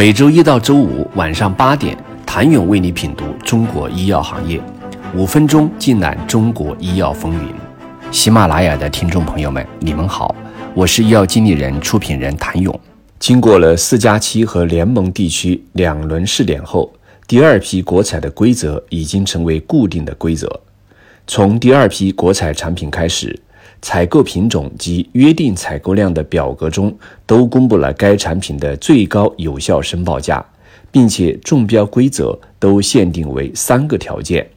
每周一到周五晚上八点，谭勇为你品读中国医药行业，五分钟尽览中国医药风云。喜马拉雅的听众朋友们，你们好，我是医药经理人、出品人谭勇。经过了四加七和联盟地区两轮试点后，第二批国采的规则已经成为固定的规则。从第二批国采产品开始。采购品种及约定采购量的表格中都公布了该产品的最高有效申报价，并且中标规则都限定为三个条件：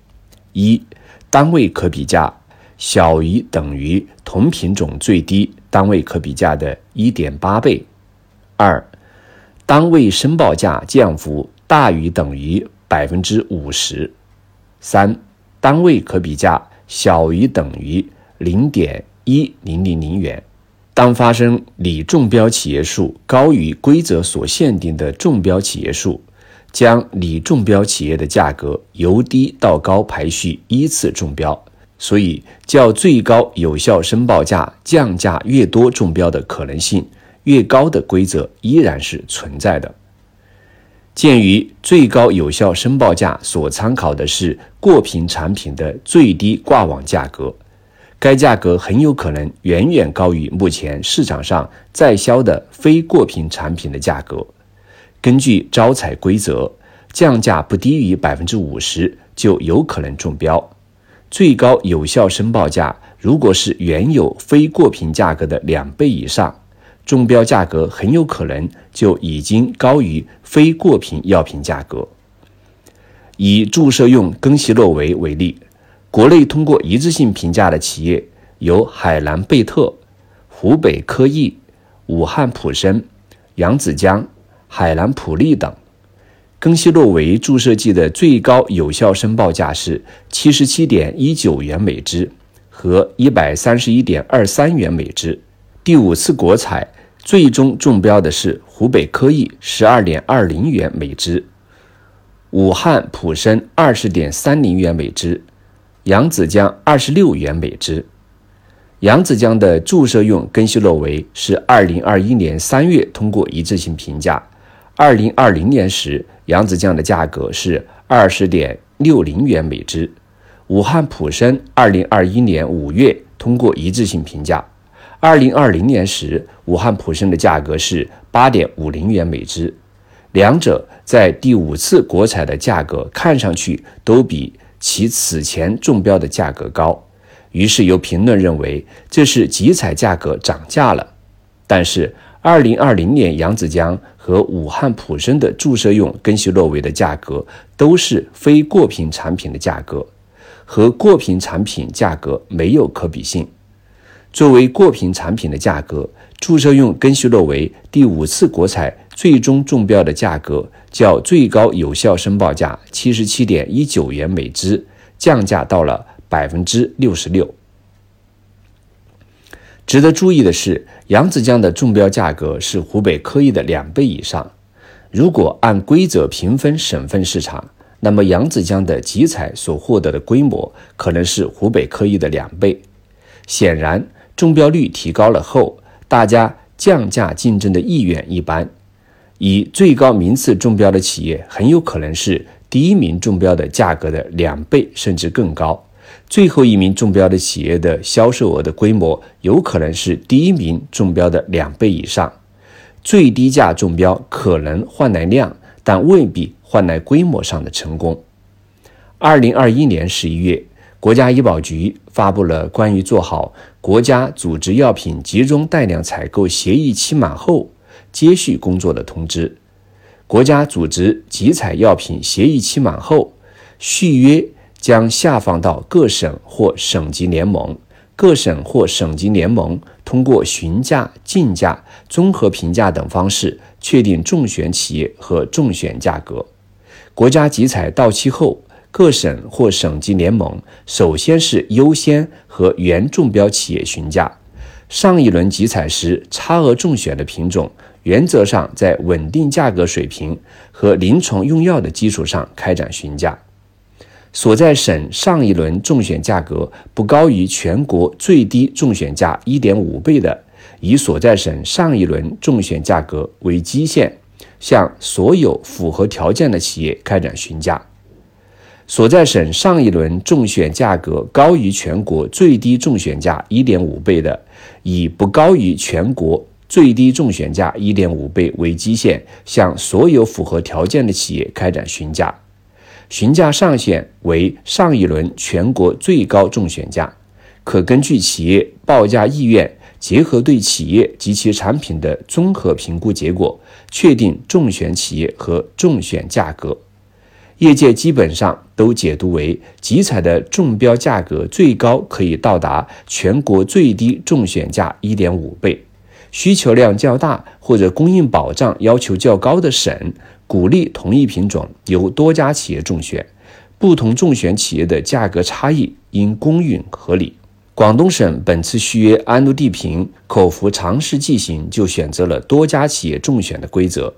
一、单位可比价小于等于同品种最低单位可比价的1.8倍；二、单位申报价降幅大于等于百分之五十；三、单位可比价小于等于零点。一零零零元，当发生拟中标企业数高于规则所限定的中标企业数，将拟中标企业的价格由低到高排序依次中标。所以，较最高有效申报价降价越多，中标的可能性越高的规则依然是存在的。鉴于最高有效申报价所参考的是过品产品的最低挂网价格。该价格很有可能远远高于目前市场上在销的非过品产品的价格。根据招采规则，降价不低于百分之五十就有可能中标。最高有效申报价如果是原有非过品价格的两倍以上，中标价格很有可能就已经高于非过品药品价格。以注射用更昔洛韦为例。国内通过一致性评价的企业有海南贝特、湖北科益、武汉普生、扬子江、海南普利等。更昔洛韦注射剂的最高有效申报价是七十七点一九元每支和一百三十一点二三元每支。第五次国采最终中标的是湖北科益十二点二零元每支，武汉普生二十点三零元每支。扬子江二十六元每支，扬子江的注射用更昔洛韦是二零二一年三月通过一致性评价，二零二零年时扬子江的价格是二十点六零元每支。武汉普生二零二一年五月通过一致性评价，二零二零年时武汉普生的价格是八点五零元每支，两者在第五次国产的价格看上去都比。其此前中标的价格高，于是有评论认为这是集采价格涨价了。但是，二零二零年扬子江和武汉普生的注射用更昔洛韦的价格都是非过品产品的价格，和过品产品价格没有可比性。作为过品产品的价格，注射用更昔洛韦第五次国采最终中标的价格。较最高有效申报价七十七点一九元每支降价到了百分之六十六。值得注意的是，扬子江的中标价格是湖北科益的两倍以上。如果按规则平分省份市场，那么扬子江的集采所获得的规模可能是湖北科益的两倍。显然，中标率提高了后，大家降价竞争的意愿一般。以最高名次中标的企业，很有可能是第一名中标的价格的两倍甚至更高。最后一名中标的企业的销售额的规模，有可能是第一名中标的两倍以上。最低价中标可能换来量，但未必换来规模上的成功。二零二一年十一月，国家医保局发布了关于做好国家组织药品集中带量采购协议期满后。接续工作的通知，国家组织集采药品协议期满后，续约将下放到各省或省级联盟。各省或省级联盟通过询价、竞价、综合评价等方式确定中选企业和中选价格。国家集采到期后，各省或省级联盟首先是优先和原中标企业询价。上一轮集采时差额中选的品种。原则上，在稳定价格水平和临床用药的基础上开展询价。所在省上一轮中选价格不高于全国最低中选价一点五倍的，以所在省上一轮中选价格为基线，向所有符合条件的企业开展询价。所在省上一轮中选价格高于全国最低中选价一点五倍的，以不高于全国最低中选价一点五倍为基线，向所有符合条件的企业开展询价。询价上限为上一轮全国最高中选价，可根据企业报价意愿，结合对企业及其产品的综合评估结果，确定中选企业和中选价格。业界基本上都解读为，集采的中标价格最高可以到达全国最低中选价一点五倍。需求量较大或者供应保障要求较高的省，鼓励同一品种由多家企业中选，不同中选企业的价格差异应公允合理。广东省本次续约安陆地平口服常试剂型就选择了多家企业中选的规则。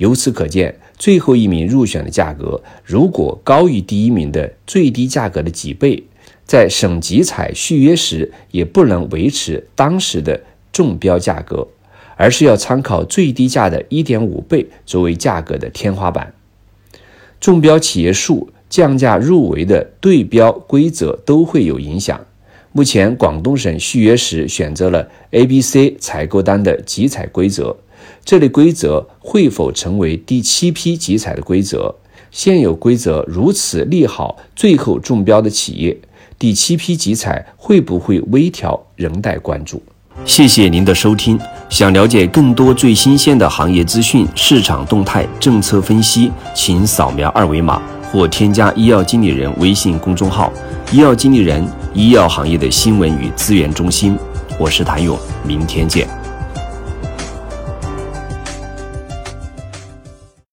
由此可见，最后一名入选的价格如果高于第一名的最低价格的几倍，在省集采续约时也不能维持当时的中标价格，而是要参考最低价的一点五倍作为价格的天花板。中标企业数降价入围的对标规则都会有影响。目前，广东省续约时选择了 A、B、C 采购单的集采规则。这类规则会否成为第七批集采的规则？现有规则如此利好最后中标的企业，第七批集采会不会微调，仍待关注。谢谢您的收听。想了解更多最新鲜的行业资讯、市场动态、政策分析，请扫描二维码或添加医药经理人微信公众号“医药经理人”医药行业的新闻与资源中心。我是谭勇，明天见。